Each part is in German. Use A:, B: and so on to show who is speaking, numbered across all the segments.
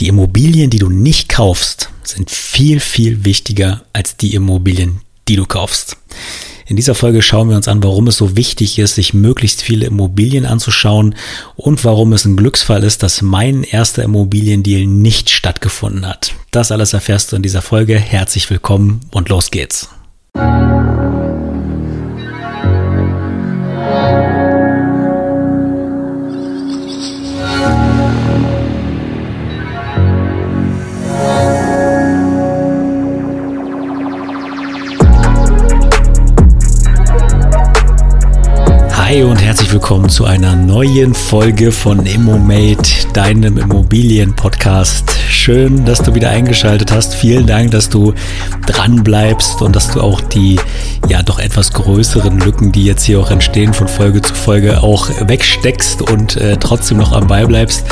A: Die Immobilien, die du nicht kaufst, sind viel, viel wichtiger als die Immobilien, die du kaufst. In dieser Folge schauen wir uns an, warum es so wichtig ist, sich möglichst viele Immobilien anzuschauen und warum es ein Glücksfall ist, dass mein erster Immobiliendeal nicht stattgefunden hat. Das alles erfährst du in dieser Folge. Herzlich willkommen und los geht's. Hi willkommen zu einer neuen Folge von ImmoMate, deinem Immobilien-Podcast. Schön, dass du wieder eingeschaltet hast. Vielen Dank, dass du dran bleibst und dass du auch die ja doch etwas größeren Lücken, die jetzt hier auch entstehen von Folge zu Folge, auch wegsteckst und äh, trotzdem noch am Ball bleibst,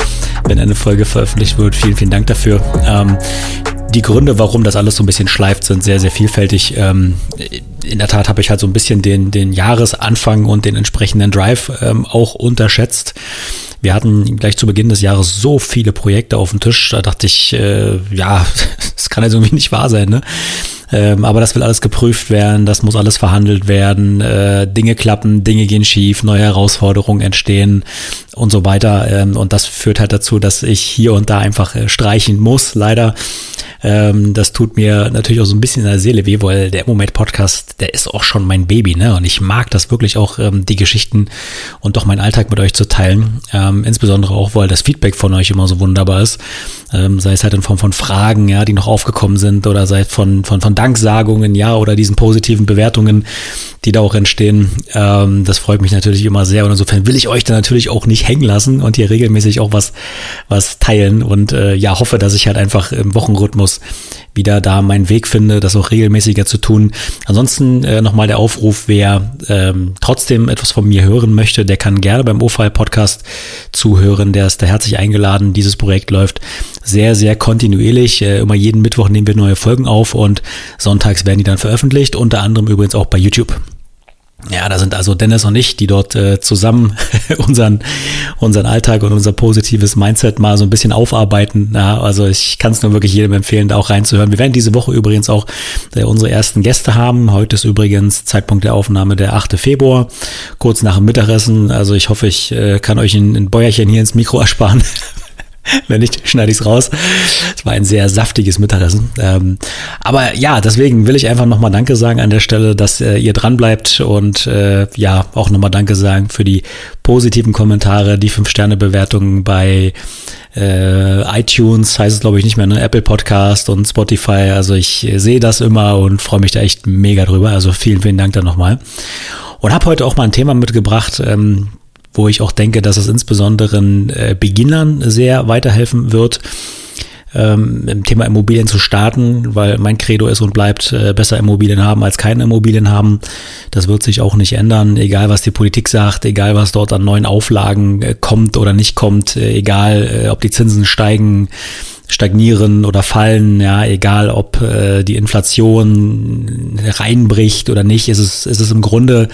A: wenn eine Folge veröffentlicht wird. Vielen, vielen Dank dafür. Ähm, die Gründe, warum das alles so ein bisschen schleift, sind sehr, sehr vielfältig. Ähm, in der Tat habe ich halt so ein bisschen den, den Jahresanfang und den entsprechenden Drive ähm, auch unterschätzt. Wir hatten gleich zu Beginn des Jahres so viele Projekte auf dem Tisch, da dachte ich, äh, ja, das kann jetzt irgendwie nicht wahr sein, ne? Ähm, aber das will alles geprüft werden, das muss alles verhandelt werden, äh, Dinge klappen, Dinge gehen schief, neue Herausforderungen entstehen und so weiter. Ähm, und das führt halt dazu, dass ich hier und da einfach äh, streichen muss, leider. Ähm, das tut mir natürlich auch so ein bisschen in der Seele weh, weil der Moment Podcast, der ist auch schon mein Baby, ne? Und ich mag das wirklich auch, ähm, die Geschichten und doch meinen Alltag mit euch zu teilen. Ähm, insbesondere auch, weil das Feedback von euch immer so wunderbar ist. Ähm, sei es halt in Form von Fragen, ja, die noch aufgekommen sind oder sei es von, von, von Danksagungen, ja, oder diesen positiven Bewertungen, die da auch entstehen. Ähm, das freut mich natürlich immer sehr. Und insofern will ich euch da natürlich auch nicht hängen lassen und hier regelmäßig auch was, was teilen und äh, ja, hoffe, dass ich halt einfach im Wochenrhythmus Rhythmus wieder da meinen Weg finde, das auch regelmäßiger zu tun. Ansonsten äh, nochmal der Aufruf, wer ähm, trotzdem etwas von mir hören möchte, der kann gerne beim OFI Podcast zuhören. Der ist da herzlich eingeladen. Dieses Projekt läuft sehr, sehr kontinuierlich. Äh, immer jeden Mittwoch nehmen wir neue Folgen auf und sonntags werden die dann veröffentlicht. Unter anderem übrigens auch bei YouTube. Ja, da sind also Dennis und ich, die dort äh, zusammen unseren, unseren Alltag und unser positives Mindset mal so ein bisschen aufarbeiten. Ja, also ich kann es nur wirklich jedem empfehlen, da auch reinzuhören. Wir werden diese Woche übrigens auch äh, unsere ersten Gäste haben. Heute ist übrigens Zeitpunkt der Aufnahme der 8. Februar, kurz nach dem Mittagessen. Also ich hoffe, ich äh, kann euch ein, ein Bäuerchen hier ins Mikro ersparen, Wenn nicht, schneide ich es raus. Es war ein sehr saftiges Mittagessen. Ähm, aber ja, deswegen will ich einfach nochmal Danke sagen an der Stelle, dass äh, ihr dran bleibt und äh, ja, auch nochmal Danke sagen für die positiven Kommentare, die 5-Sterne-Bewertungen bei äh, iTunes, heißt es glaube ich nicht mehr, ne? Apple Podcast und Spotify. Also ich sehe das immer und freue mich da echt mega drüber. Also vielen, vielen Dank da nochmal. Und habe heute auch mal ein Thema mitgebracht, ähm, wo ich auch denke, dass es insbesondere äh, Beginnern sehr weiterhelfen wird, ähm, im Thema Immobilien zu starten, weil mein Credo ist und bleibt, äh, besser Immobilien haben als keine Immobilien haben. Das wird sich auch nicht ändern, egal was die Politik sagt, egal was dort an neuen Auflagen äh, kommt oder nicht kommt, äh, egal äh, ob die Zinsen steigen, stagnieren oder fallen, ja, egal ob äh, die Inflation reinbricht oder nicht, ist es, ist es im Grunde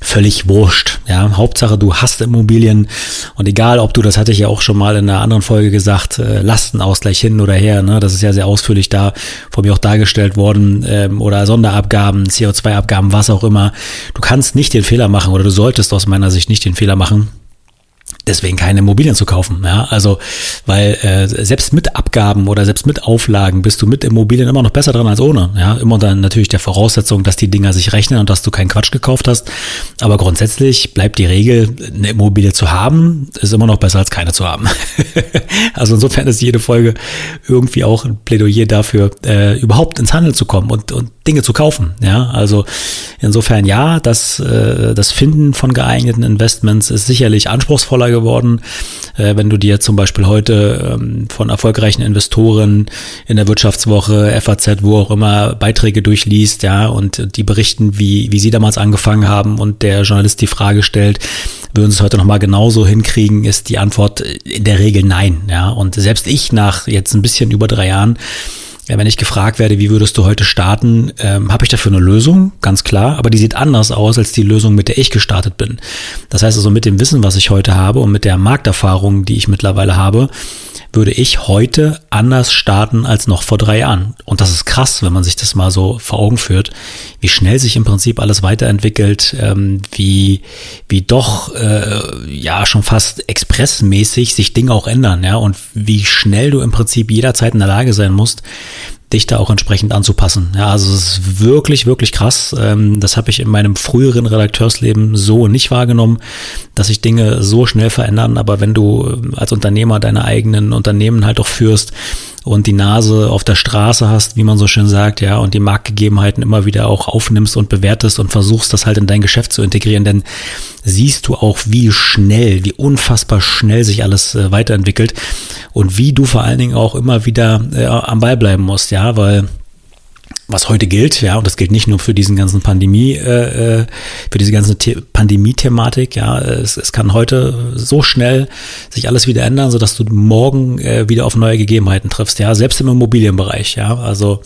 A: völlig wurscht. Ja, Hauptsache du hast Immobilien und egal, ob du, das hatte ich ja auch schon mal in einer anderen Folge gesagt, äh, Lastenausgleich hin oder her, ne, das ist ja sehr ausführlich da von mir auch dargestellt worden ähm, oder Sonderabgaben, CO2-Abgaben, was auch immer. Du kannst nicht den Fehler machen oder du solltest aus meiner Sicht nicht den Fehler machen, deswegen keine Immobilien zu kaufen. Ja, also weil äh, selbst mit Abgaben oder selbst mit Auflagen bist du mit Immobilien immer noch besser dran als ohne. Ja, immer dann natürlich der Voraussetzung, dass die Dinger sich rechnen und dass du keinen Quatsch gekauft hast. Aber grundsätzlich bleibt die Regel, eine Immobilie zu haben, ist immer noch besser als keine zu haben. also insofern ist jede Folge irgendwie auch ein Plädoyer dafür, äh, überhaupt ins Handeln zu kommen und, und Dinge zu kaufen. Ja, also insofern ja, das, äh, das Finden von geeigneten Investments ist sicherlich anspruchsvoller geworden. Äh, wenn du dir zum Beispiel heute ähm, von erfolgreichen Investoren in der Wirtschaftswoche, FAZ, wo auch immer Beiträge durchliest, ja, und die berichten, wie, wie sie damals angefangen haben und der Journalist die Frage stellt, würden sie es heute nochmal genauso hinkriegen, ist die Antwort in der Regel nein. Ja, und selbst ich nach jetzt ein bisschen über drei Jahren ja, wenn ich gefragt werde, wie würdest du heute starten, ähm, habe ich dafür eine Lösung, ganz klar, aber die sieht anders aus als die Lösung, mit der ich gestartet bin. Das heißt also, mit dem Wissen, was ich heute habe und mit der Markterfahrung, die ich mittlerweile habe, würde ich heute anders starten als noch vor drei Jahren. Und das ist krass, wenn man sich das mal so vor Augen führt, wie schnell sich im Prinzip alles weiterentwickelt, ähm, wie, wie doch äh, ja schon fast expressmäßig sich Dinge auch ändern, ja, und wie schnell du im Prinzip jederzeit in der Lage sein musst, dich da auch entsprechend anzupassen. Ja, also es ist wirklich, wirklich krass. Ähm, das habe ich in meinem früheren Redakteursleben so nicht wahrgenommen, dass sich Dinge so schnell verändern. Aber wenn du ähm, als Unternehmer deine eigenen Unternehmen halt auch führst, und die Nase auf der Straße hast, wie man so schön sagt, ja, und die Marktgegebenheiten immer wieder auch aufnimmst und bewertest und versuchst, das halt in dein Geschäft zu integrieren, denn siehst du auch, wie schnell, wie unfassbar schnell sich alles äh, weiterentwickelt und wie du vor allen Dingen auch immer wieder äh, am Ball bleiben musst, ja, weil was heute gilt, ja, und das gilt nicht nur für diesen ganzen Pandemie, äh, äh für diese ganze Pandemie-Thematik, ja, es, es kann heute so schnell sich alles wieder ändern, so dass du morgen äh, wieder auf neue Gegebenheiten triffst, ja, selbst im Immobilienbereich, ja, also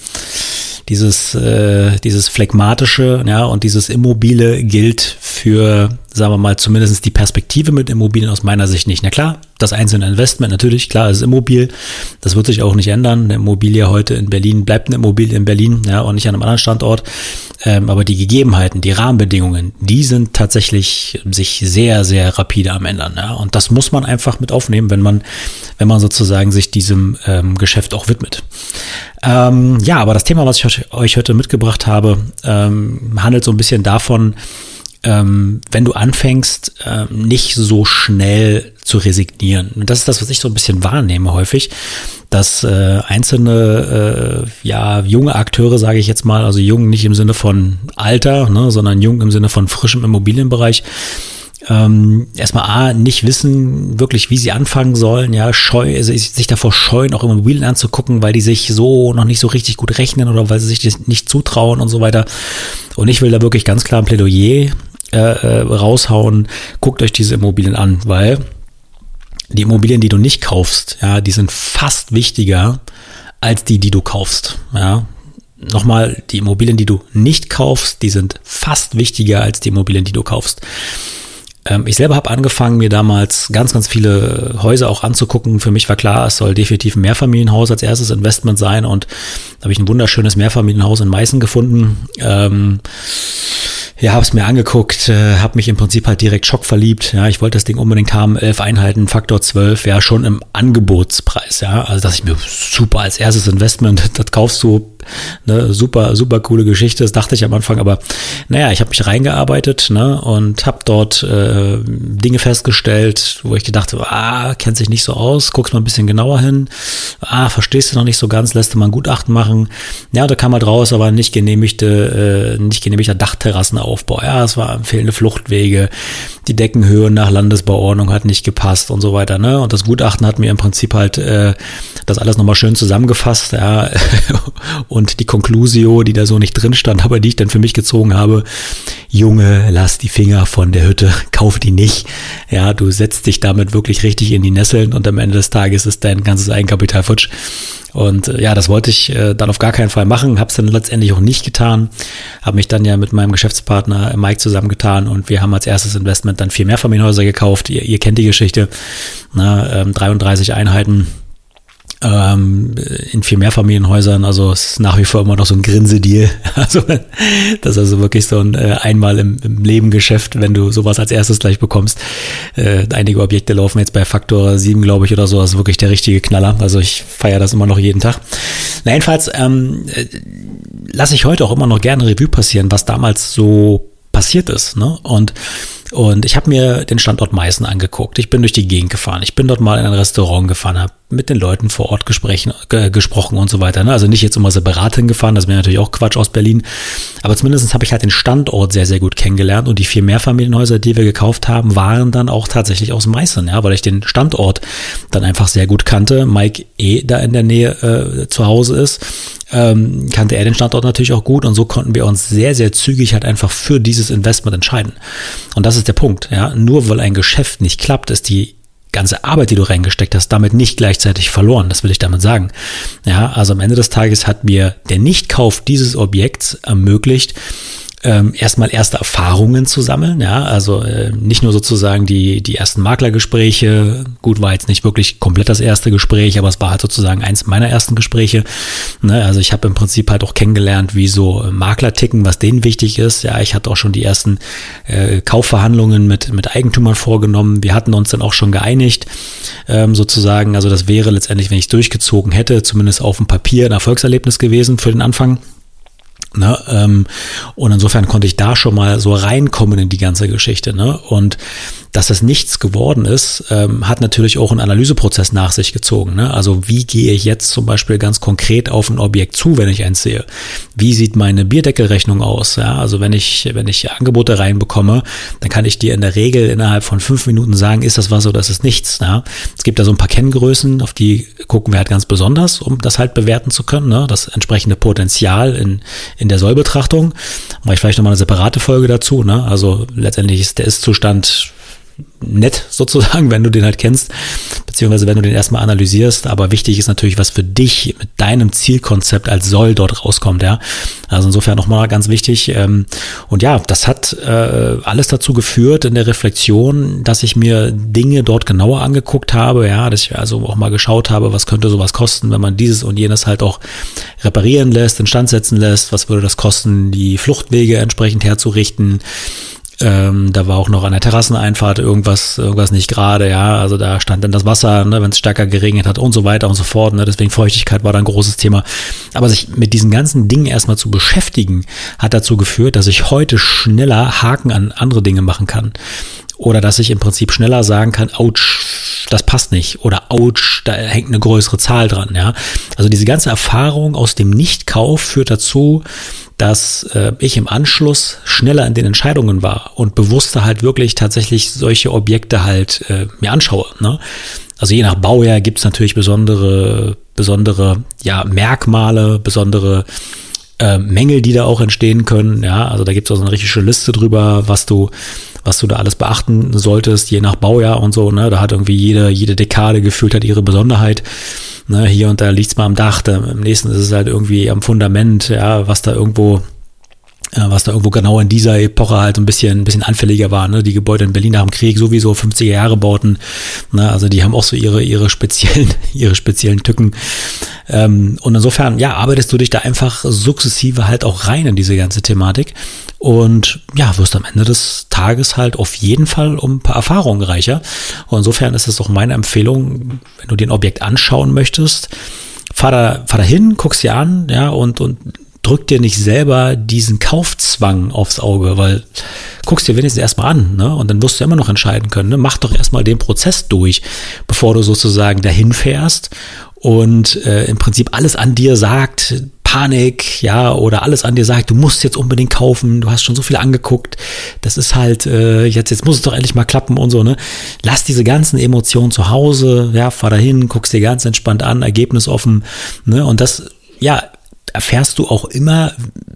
A: dieses, äh, dieses phlegmatische, ja, und dieses Immobile gilt für, sagen wir mal, zumindest die Perspektive mit Immobilien aus meiner Sicht nicht. Na klar, das einzelne Investment natürlich, klar, ist Immobil. Das wird sich auch nicht ändern. Eine Immobilie heute in Berlin bleibt eine Immobilie in Berlin, ja, und nicht an einem anderen Standort. Ähm, aber die Gegebenheiten, die Rahmenbedingungen, die sind tatsächlich sich sehr, sehr rapide am ändern, ja. Und das muss man einfach mit aufnehmen, wenn man, wenn man sozusagen sich diesem ähm, Geschäft auch widmet. Ähm, ja, aber das Thema, was ich euch heute mitgebracht habe, ähm, handelt so ein bisschen davon, ähm, wenn du anfängst, äh, nicht so schnell zu resignieren. Und das ist das, was ich so ein bisschen wahrnehme häufig, dass äh, einzelne, äh, ja, junge Akteure, sage ich jetzt mal, also jung nicht im Sinne von Alter, ne, sondern jung im Sinne von frischem Immobilienbereich, ähm, erstmal A, nicht wissen wirklich, wie sie anfangen sollen, ja, scheu, sich davor scheuen, auch Immobilien anzugucken, weil die sich so noch nicht so richtig gut rechnen oder weil sie sich das nicht zutrauen und so weiter. Und ich will da wirklich ganz klar ein Plädoyer äh, äh, raushauen, guckt euch diese Immobilien an, weil die Immobilien, die du nicht kaufst, ja, die sind fast wichtiger als die, die du kaufst, ja. Nochmal, die Immobilien, die du nicht kaufst, die sind fast wichtiger als die Immobilien, die du kaufst. Ähm, ich selber habe angefangen, mir damals ganz, ganz viele Häuser auch anzugucken. Für mich war klar, es soll definitiv ein Mehrfamilienhaus als erstes Investment sein und da habe ich ein wunderschönes Mehrfamilienhaus in Meißen gefunden. Ähm, ja, habe es mir angeguckt, äh, habe mich im Prinzip halt direkt schockverliebt. Ja, ich wollte das Ding unbedingt haben, elf Einheiten, Faktor 12, ja, schon im Angebotspreis. Ja, also dass ich mir super als erstes Investment, das kaufst du Ne, super, super coole Geschichte, das dachte ich am Anfang, aber naja, ich habe mich reingearbeitet ne, und habe dort äh, Dinge festgestellt, wo ich gedacht habe, ah, kennt sich nicht so aus, guckst mal ein bisschen genauer hin, ah, verstehst du noch nicht so ganz, lässt du mal ein Gutachten machen. Ja, da kam halt raus, aber nicht genehmigte, äh, nicht genehmigter Dachterrassenaufbau. Ja, es war fehlende Fluchtwege, die Deckenhöhe nach Landesbauordnung hat nicht gepasst und so weiter. Ne? Und das Gutachten hat mir im Prinzip halt äh, das alles nochmal schön zusammengefasst, ja, und die Conclusio, die da so nicht drin stand, aber die ich dann für mich gezogen habe, Junge, lass die Finger von der Hütte, kauf die nicht. Ja, du setzt dich damit wirklich richtig in die Nesseln und am Ende des Tages ist dein ganzes Eigenkapital futsch. Und äh, ja, das wollte ich äh, dann auf gar keinen Fall machen, habe es dann letztendlich auch nicht getan, habe mich dann ja mit meinem Geschäftspartner Mike zusammengetan und wir haben als erstes Investment dann vier Mehrfamilienhäuser gekauft. Ihr, ihr kennt die Geschichte, na, ähm, 33 Einheiten ähm, in vier Mehrfamilienhäusern. Also es ist nach wie vor immer noch so ein Grinsedeal. Also das ist also wirklich so ein äh, einmal im, im Leben Geschäft, wenn du sowas als erstes gleich bekommst. Äh, einige Objekte laufen jetzt bei Faktor 7, glaube ich, oder so. Das ist wirklich der richtige Knaller. Also ich feiere das immer noch jeden Tag. Na, jedenfalls ähm, äh, lasse ich heute auch immer noch gerne Revue passieren, was damals so passiert ist. Ne? Und und ich habe mir den Standort Meißen angeguckt. Ich bin durch die Gegend gefahren. Ich bin dort mal in ein Restaurant gefahren, habe mit den Leuten vor Ort gesprochen, äh, gesprochen und so weiter. Ne? Also nicht jetzt immer separat hingefahren, das wäre natürlich auch Quatsch aus Berlin. Aber zumindest habe ich halt den Standort sehr, sehr gut kennengelernt. Und die vier Mehrfamilienhäuser, die wir gekauft haben, waren dann auch tatsächlich aus Meißen, ja, weil ich den Standort dann einfach sehr gut kannte. Mike E. da in der Nähe äh, zu Hause ist ähm, kannte er den Standort natürlich auch gut und so konnten wir uns sehr, sehr zügig halt einfach für dieses Investment entscheiden. Und das ist der Punkt, ja. Nur weil ein Geschäft nicht klappt, ist die ganze Arbeit, die du reingesteckt hast, damit nicht gleichzeitig verloren. Das will ich damit sagen. Ja, also am Ende des Tages hat mir der Nichtkauf dieses Objekts ermöglicht, ähm, erstmal erste Erfahrungen zu sammeln, ja, also äh, nicht nur sozusagen die, die ersten Maklergespräche, gut, war jetzt nicht wirklich komplett das erste Gespräch, aber es war halt sozusagen eins meiner ersten Gespräche, ne? also ich habe im Prinzip halt auch kennengelernt, wie so Makler ticken, was denen wichtig ist, ja, ich hatte auch schon die ersten äh, Kaufverhandlungen mit, mit Eigentümern vorgenommen, wir hatten uns dann auch schon geeinigt, ähm, sozusagen, also das wäre letztendlich, wenn ich durchgezogen hätte, zumindest auf dem Papier ein Erfolgserlebnis gewesen für den Anfang. Ne, ähm, und insofern konnte ich da schon mal so reinkommen in die ganze Geschichte. Ne? Und dass das nichts geworden ist, ähm, hat natürlich auch einen Analyseprozess nach sich gezogen. Ne? Also wie gehe ich jetzt zum Beispiel ganz konkret auf ein Objekt zu, wenn ich eins sehe? Wie sieht meine Bierdeckelrechnung aus? Ja? Also wenn ich, wenn ich Angebote reinbekomme, dann kann ich dir in der Regel innerhalb von fünf Minuten sagen, ist das was oder ist es nichts. Ja? Es gibt da so ein paar Kenngrößen, auf die gucken wir halt ganz besonders, um das halt bewerten zu können. Ne? Das entsprechende Potenzial in, in der Sollbetrachtung. Mache ich vielleicht nochmal eine separate Folge dazu. Ne? Also letztendlich ist der Ist-Zustand nett sozusagen, wenn du den halt kennst, beziehungsweise wenn du den erstmal analysierst. Aber wichtig ist natürlich, was für dich mit deinem Zielkonzept als soll dort rauskommt, ja. Also insofern nochmal ganz wichtig. Ähm, und ja, das hat äh, alles dazu geführt in der Reflexion, dass ich mir Dinge dort genauer angeguckt habe, ja, dass ich also auch mal geschaut habe, was könnte sowas kosten, wenn man dieses und jenes halt auch reparieren lässt, instand setzen lässt, was würde das kosten, die Fluchtwege entsprechend herzurichten ähm, da war auch noch an der Terrasseneinfahrt irgendwas, irgendwas nicht gerade, ja. Also da stand dann das Wasser, ne, wenn es stärker geregnet hat und so weiter und so fort. Ne? Deswegen Feuchtigkeit war da ein großes Thema. Aber sich mit diesen ganzen Dingen erstmal zu beschäftigen, hat dazu geführt, dass ich heute schneller Haken an andere Dinge machen kann. Oder dass ich im Prinzip schneller sagen kann, das passt nicht. Oder ouch, da hängt eine größere Zahl dran, ja. Also diese ganze Erfahrung aus dem Nichtkauf führt dazu, dass äh, ich im Anschluss schneller in den Entscheidungen war und bewusster halt wirklich tatsächlich solche Objekte halt äh, mir anschaue. Ne? Also je nach Baujahr gibt es natürlich besondere, besondere ja, Merkmale, besondere äh, Mängel, die da auch entstehen können. Ja, also da gibt es auch so eine richtige Liste drüber, was du, was du da alles beachten solltest, je nach Baujahr und so. Ne? Da hat irgendwie jede, jede Dekade gefühlt hat ihre Besonderheit. Ne, hier und da liegt es mal am Dach, da, im nächsten ist es halt irgendwie am Fundament, ja, was da irgendwo was da irgendwo genau in dieser Epoche halt ein bisschen, ein bisschen anfälliger war. Ne? Die Gebäude in Berlin nach dem Krieg sowieso 50er Jahre bauten. Ne? Also die haben auch so ihre, ihre speziellen, ihre speziellen Tücken. Ähm, und insofern, ja, arbeitest du dich da einfach sukzessive halt auch rein in diese ganze Thematik und ja, wirst am Ende des Tages halt auf jeden Fall um ein paar Erfahrungen reicher. Und insofern ist es auch meine Empfehlung, wenn du dir ein Objekt anschauen möchtest, fahr da, fahr da hin, guck's dir an, ja, und, und drück dir nicht selber diesen Kaufzwang aufs Auge, weil guckst dir wenigstens erstmal an, ne? Und dann wirst du immer noch entscheiden können, ne? Mach doch erstmal den Prozess durch, bevor du sozusagen dahin fährst und äh, im Prinzip alles an dir sagt, Panik, ja, oder alles an dir sagt, du musst jetzt unbedingt kaufen, du hast schon so viel angeguckt, das ist halt, äh, jetzt, jetzt muss es doch endlich mal klappen und so, ne? Lass diese ganzen Emotionen zu Hause, ja, fahr dahin, guckst dir ganz entspannt an, ergebnisoffen, ne? Und das, ja, erfährst du auch immer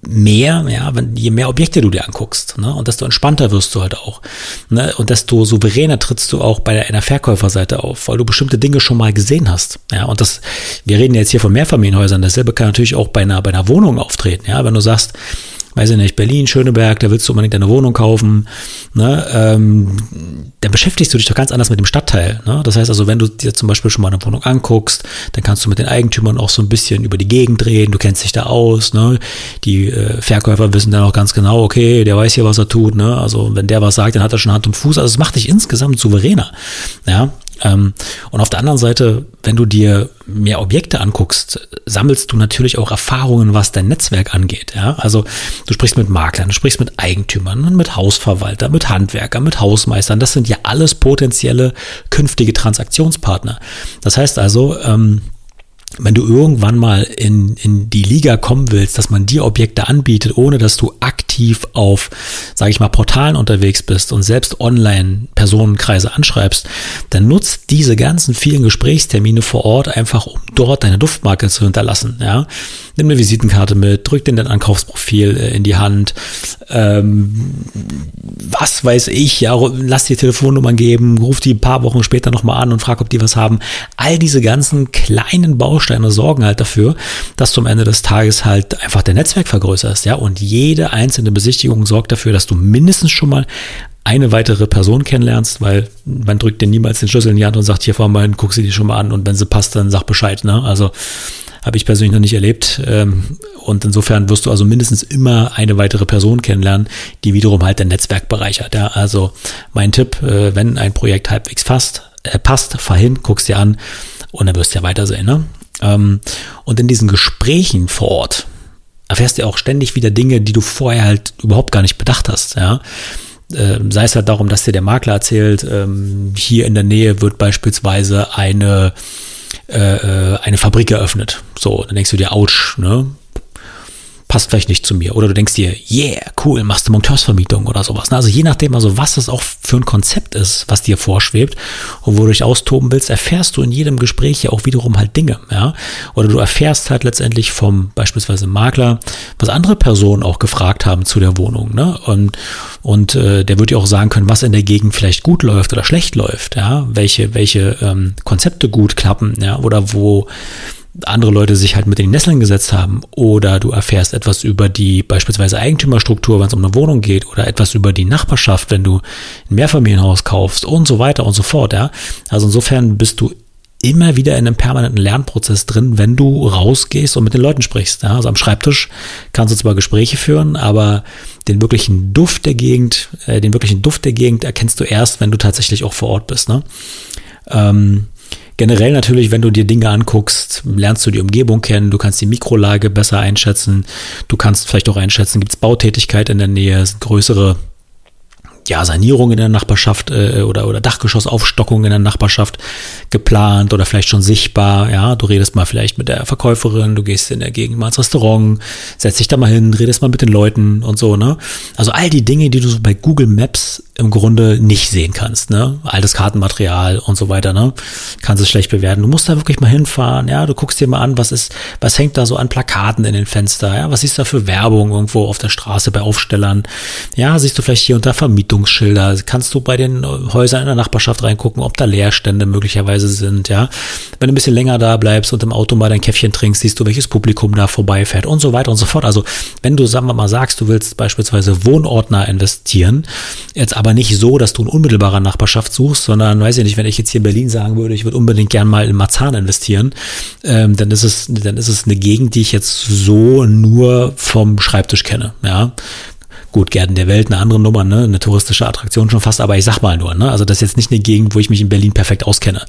A: mehr, ja, wenn, je mehr Objekte du dir anguckst, ne, und desto entspannter wirst du halt auch, ne, und desto souveräner trittst du auch bei einer Verkäuferseite auf, weil du bestimmte Dinge schon mal gesehen hast, ja, und das, wir reden jetzt hier von Mehrfamilienhäusern, dasselbe kann natürlich auch bei einer, bei einer Wohnung auftreten, ja, wenn du sagst, weiß ich nicht, Berlin, Schöneberg, da willst du unbedingt eine Wohnung kaufen, ne, ähm, dann beschäftigst du dich doch ganz anders mit dem Stadtteil. Ne? Das heißt also, wenn du dir zum Beispiel schon mal eine Wohnung anguckst, dann kannst du mit den Eigentümern auch so ein bisschen über die Gegend reden, du kennst dich da aus, ne? Die äh, Verkäufer wissen dann auch ganz genau, okay, der weiß hier, was er tut, ne? Also wenn der was sagt, dann hat er schon Hand und Fuß. Also es macht dich insgesamt souveräner. Ja, und auf der anderen Seite, wenn du dir mehr Objekte anguckst, sammelst du natürlich auch Erfahrungen, was dein Netzwerk angeht. Ja? Also du sprichst mit Maklern, du sprichst mit Eigentümern, mit Hausverwaltern, mit Handwerkern, mit Hausmeistern. Das sind ja alles potenzielle künftige Transaktionspartner. Das heißt also, ähm, wenn du irgendwann mal in, in die Liga kommen willst, dass man dir Objekte anbietet, ohne dass du aktiv auf, sage ich mal, Portalen unterwegs bist und selbst online Personenkreise anschreibst, dann nutzt diese ganzen vielen Gesprächstermine vor Ort einfach, um dort deine Duftmarke zu hinterlassen. Ja? Nimm eine Visitenkarte mit, drück dir dein Ankaufsprofil äh, in die Hand, ähm, was weiß ich, ja, lass die Telefonnummern geben, ruf die ein paar Wochen später nochmal an und frag, ob die was haben. All diese ganzen kleinen Bausteine sorgen halt dafür, dass du am Ende des Tages halt einfach dein Netzwerk vergrößerst, ja. Und jede einzelne Besichtigung sorgt dafür, dass du mindestens schon mal eine weitere Person kennenlernst, weil man drückt dir niemals den Schlüssel in die Hand und sagt, hier fahr mal, guck sie dir schon mal an und wenn sie passt, dann sag Bescheid, ne? Also habe ich persönlich noch nicht erlebt. Ähm, und insofern wirst du also mindestens immer eine weitere Person kennenlernen, die wiederum halt dein Netzwerk bereichert. Ja, also mein Tipp, äh, wenn ein Projekt halbwegs passt, äh, passt, fahr hin, guckst dir an und dann wirst du ja weitersehen. Ne? Ähm, und in diesen Gesprächen vor Ort erfährst du auch ständig wieder Dinge, die du vorher halt überhaupt gar nicht bedacht hast. Ja? Ähm, sei es halt darum, dass dir der Makler erzählt, ähm, hier in der Nähe wird beispielsweise eine äh, äh, eine Fabrik eröffnet. So, dann denkst du dir, ouch, ne? Passt vielleicht nicht zu mir. Oder du denkst dir, yeah, cool, machst du Monteursvermietung oder sowas. Also je nachdem, also was das auch für ein Konzept ist, was dir vorschwebt und wo du dich austoben willst, erfährst du in jedem Gespräch ja auch wiederum halt Dinge, ja. Oder du erfährst halt letztendlich vom beispielsweise Makler, was andere Personen auch gefragt haben zu der Wohnung, ne? Und, und äh, der wird dir auch sagen können, was in der Gegend vielleicht gut läuft oder schlecht läuft, ja. Welche, welche ähm, Konzepte gut klappen, ja. Oder wo andere Leute sich halt mit die Nesseln gesetzt haben oder du erfährst etwas über die beispielsweise Eigentümerstruktur, wenn es um eine Wohnung geht oder etwas über die Nachbarschaft, wenn du ein Mehrfamilienhaus kaufst und so weiter und so fort, ja. Also insofern bist du immer wieder in einem permanenten Lernprozess drin, wenn du rausgehst und mit den Leuten sprichst. Ja? Also am Schreibtisch kannst du zwar Gespräche führen, aber den wirklichen Duft der Gegend, äh, den wirklichen Duft der Gegend erkennst du erst, wenn du tatsächlich auch vor Ort bist. Ne? Ähm, Generell natürlich, wenn du dir Dinge anguckst, lernst du die Umgebung kennen, du kannst die Mikrolage besser einschätzen, du kannst vielleicht auch einschätzen, gibt es Bautätigkeit in der Nähe, sind größere ja, Sanierung in der Nachbarschaft äh, oder, oder Dachgeschossaufstockung in der Nachbarschaft geplant oder vielleicht schon sichtbar. Ja, du redest mal vielleicht mit der Verkäuferin, du gehst in der Gegend mal ins Restaurant, setzt dich da mal hin, redest mal mit den Leuten und so, ne? Also all die Dinge, die du so bei Google Maps im Grunde nicht sehen kannst, ne? Altes Kartenmaterial und so weiter, ne? Kannst es schlecht bewerten. Du musst da wirklich mal hinfahren, ja? Du guckst dir mal an, was ist, was hängt da so an Plakaten in den Fenster, ja? Was ist da für Werbung irgendwo auf der Straße bei Aufstellern? Ja, siehst du vielleicht hier unter Vermietung Vermietungsschilder. Kannst du bei den Häusern in der Nachbarschaft reingucken, ob da Leerstände möglicherweise sind, ja. Wenn du ein bisschen länger da bleibst und im Auto mal dein Käffchen trinkst, siehst du, welches Publikum da vorbeifährt und so weiter und so fort. Also, wenn du, sagen wir mal, sagst, du willst beispielsweise Wohnordner investieren, jetzt aber nicht so, dass du in unmittelbarer Nachbarschaft suchst, sondern, weiß ich nicht, wenn ich jetzt hier in Berlin sagen würde, ich würde unbedingt gern mal in Marzahn investieren, ähm, dann ist es, dann ist es eine Gegend, die ich jetzt so nur vom Schreibtisch kenne, ja. Gut, Gärten der Welt, eine andere Nummer, ne? eine touristische Attraktion schon fast, aber ich sag mal nur, ne? also das ist jetzt nicht eine Gegend, wo ich mich in Berlin perfekt auskenne.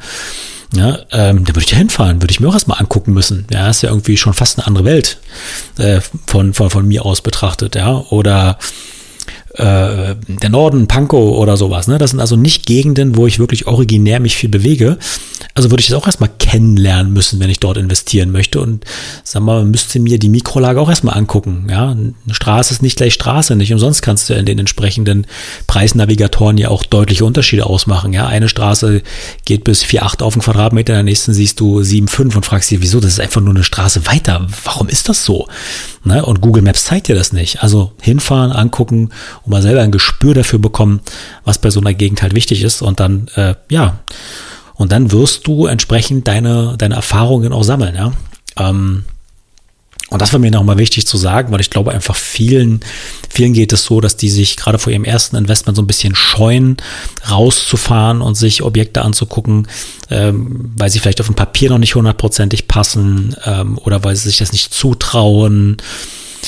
A: Ja, ähm, da würde ich ja hinfahren, würde ich mir auch erstmal angucken müssen. Ja, ist ja irgendwie schon fast eine andere Welt äh, von, von, von mir aus betrachtet, ja. Oder äh, der Norden, Pankow oder sowas. Ne? Das sind also nicht Gegenden, wo ich wirklich originär mich viel bewege. Also würde ich das auch erstmal kennenlernen müssen, wenn ich dort investieren möchte. Und sag mal, müsste mir die Mikrolage auch erstmal angucken. Ja, eine Straße ist nicht gleich Straße. Nicht umsonst kannst du in den entsprechenden Preisnavigatoren ja auch deutliche Unterschiede ausmachen. Ja, eine Straße geht bis 4,8 auf den Quadratmeter, in der nächsten siehst du 7,5 und fragst dich, wieso? Das ist einfach nur eine Straße weiter. Warum ist das so? Ne? Und Google Maps zeigt dir das nicht. Also hinfahren, angucken mal selber ein Gespür dafür bekommen, was bei so einer Gegend halt wichtig ist. Und dann, äh, ja, und dann wirst du entsprechend deine, deine Erfahrungen auch sammeln, ja. Ähm, und das war mir nochmal wichtig zu sagen, weil ich glaube einfach vielen, vielen geht es so, dass die sich gerade vor ihrem ersten Investment so ein bisschen scheuen, rauszufahren und sich Objekte anzugucken, ähm, weil sie vielleicht auf dem Papier noch nicht hundertprozentig passen ähm, oder weil sie sich das nicht zutrauen.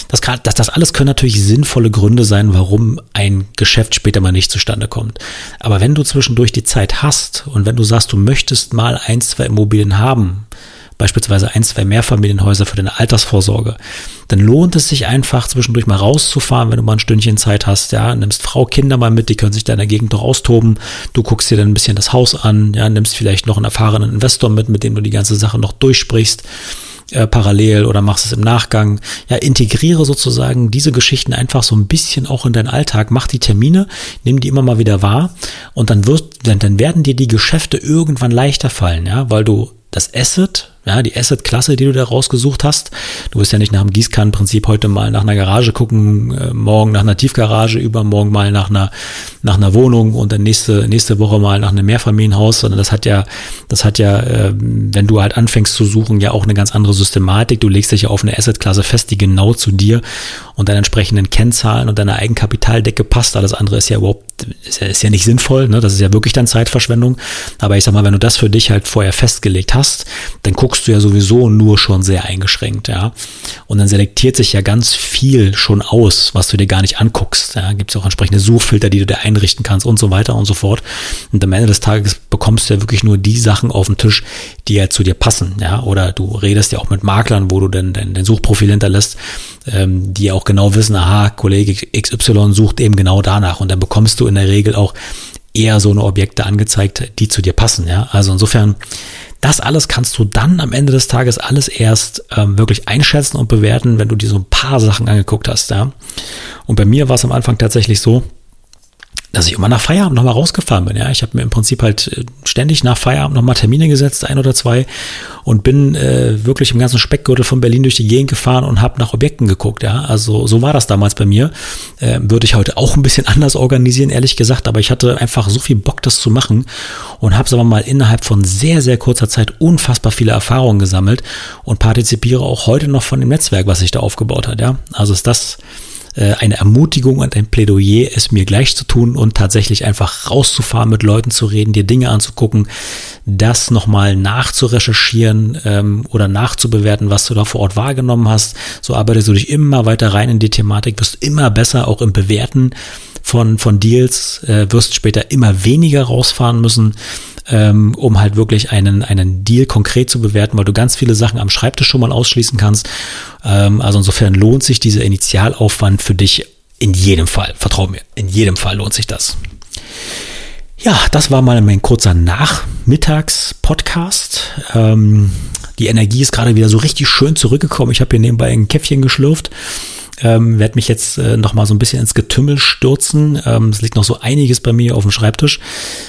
A: Das, kann, das, das alles können natürlich sinnvolle Gründe sein, warum ein Geschäft später mal nicht zustande kommt. Aber wenn du zwischendurch die Zeit hast und wenn du sagst, du möchtest mal ein, zwei Immobilien haben, beispielsweise ein, zwei Mehrfamilienhäuser für deine Altersvorsorge, dann lohnt es sich einfach zwischendurch mal rauszufahren, wenn du mal ein Stündchen Zeit hast, ja, nimmst Frau, Kinder mal mit, die können sich da in der Gegend doch austoben, du guckst dir dann ein bisschen das Haus an, ja, nimmst vielleicht noch einen erfahrenen Investor mit, mit dem du die ganze Sache noch durchsprichst, äh, parallel oder machst es im Nachgang. Ja, integriere sozusagen diese Geschichten einfach so ein bisschen auch in deinen Alltag. Mach die Termine, nimm die immer mal wieder wahr und dann wird, dann, dann werden dir die Geschäfte irgendwann leichter fallen, ja, weil du das Asset ja, die Asset-Klasse, die du da rausgesucht hast. Du wirst ja nicht nach dem Gießkannenprinzip heute mal nach einer Garage gucken, äh, morgen nach einer Tiefgarage, übermorgen mal nach einer, nach einer Wohnung und dann nächste, nächste Woche mal nach einem Mehrfamilienhaus, sondern das hat ja, das hat ja, äh, wenn du halt anfängst zu suchen, ja auch eine ganz andere Systematik. Du legst dich ja auf eine Asset-Klasse fest, die genau zu dir und deinen entsprechenden Kennzahlen und deiner Eigenkapitaldecke passt. Alles andere ist ja überhaupt, ist ja, ist ja nicht sinnvoll, ne? Das ist ja wirklich dann Zeitverschwendung. Aber ich sag mal, wenn du das für dich halt vorher festgelegt hast, dann guck guckst du ja sowieso nur schon sehr eingeschränkt, ja. Und dann selektiert sich ja ganz viel schon aus, was du dir gar nicht anguckst. Ja. Gibt es auch entsprechende Suchfilter, die du dir einrichten kannst und so weiter und so fort. Und am Ende des Tages bekommst du ja wirklich nur die Sachen auf den Tisch, die ja zu dir passen, ja. Oder du redest ja auch mit Maklern, wo du denn dein, dein Suchprofil hinterlässt, ähm, die auch genau wissen, aha, Kollege XY sucht eben genau danach. Und dann bekommst du in der Regel auch eher so eine Objekte angezeigt, die zu dir passen, ja. Also insofern das alles kannst du dann am Ende des Tages alles erst ähm, wirklich einschätzen und bewerten, wenn du dir so ein paar Sachen angeguckt hast. Ja? Und bei mir war es am Anfang tatsächlich so, dass ich immer nach Feierabend nochmal rausgefahren bin. Ja, ich habe mir im Prinzip halt äh, ständig nach Feierabend nochmal Termine gesetzt, ein oder zwei, und bin äh, wirklich im ganzen Speckgürtel von Berlin durch die Gegend gefahren und habe nach Objekten geguckt. Ja, also so war das damals bei mir. Äh, würde ich heute auch ein bisschen anders organisieren, ehrlich gesagt, aber ich hatte einfach so viel Bock, das zu machen und habe, sagen wir mal, innerhalb von sehr, sehr kurzer Zeit unfassbar viele Erfahrungen gesammelt und partizipiere auch heute noch von dem Netzwerk, was sich da aufgebaut hat. Ja, also ist das äh, eine Ermutigung und ein Plädoyer, es mir gleich zu tun und tatsächlich einfach rauszufahren, mit Leuten zu reden, dir Dinge anzugucken, das nochmal nachzurecherchieren ähm, oder nachzubewerten, was du da vor Ort wahrgenommen hast. So arbeitest du dich immer weiter rein in die Thematik, wirst immer besser auch im Bewerten von, von Deals, äh, wirst später immer weniger rausfahren müssen ähm, um halt wirklich einen, einen Deal konkret zu bewerten, weil du ganz viele Sachen am Schreibtisch schon mal ausschließen kannst. Ähm, also insofern lohnt sich dieser Initialaufwand für dich in jedem Fall. Vertrau mir, in jedem Fall lohnt sich das. Ja, das war mal mein kurzer Nachmittags-Podcast. Ähm, die Energie ist gerade wieder so richtig schön zurückgekommen. Ich habe hier nebenbei ein Käffchen geschlürft ähm, werde mich jetzt äh, noch mal so ein bisschen ins Getümmel stürzen. Ähm, es liegt noch so einiges bei mir auf dem Schreibtisch.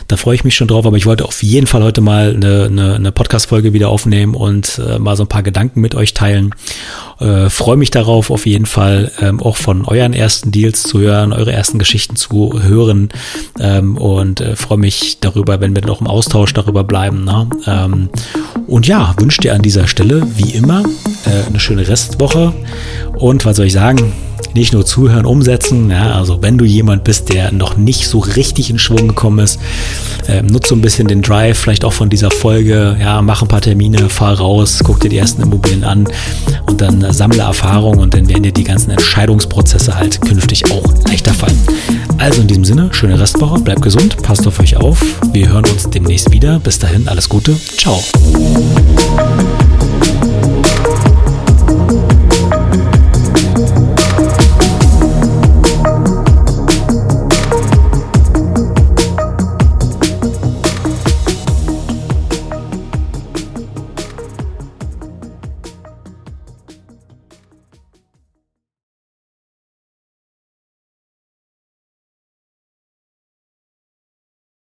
A: Da freue ich mich schon drauf, aber ich wollte auf jeden Fall heute mal eine, eine, eine Podcast-Folge wieder aufnehmen und äh, mal so ein paar Gedanken mit euch teilen. Äh, freue mich darauf, auf jeden Fall ähm, auch von euren ersten Deals zu hören, eure ersten Geschichten zu hören ähm, und äh, freue mich darüber, wenn wir noch im Austausch darüber bleiben. Ne? Ähm, und ja, wünsche dir an dieser Stelle wie immer äh, eine schöne Restwoche und was soll ich sagen? Nicht nur zuhören, umsetzen. Ja, also wenn du jemand bist, der noch nicht so richtig in Schwung gekommen ist, äh, nutze ein bisschen den Drive, vielleicht auch von dieser Folge. Ja, mach ein paar Termine, fahr raus, guck dir die ersten Immobilien an und dann äh, sammle Erfahrung und dann werden dir die ganzen Entscheidungsprozesse halt künftig auch leichter fallen. Also in diesem Sinne, schöne Restwoche, bleibt gesund, passt auf euch auf. Wir hören uns demnächst wieder. Bis dahin, alles Gute. Ciao.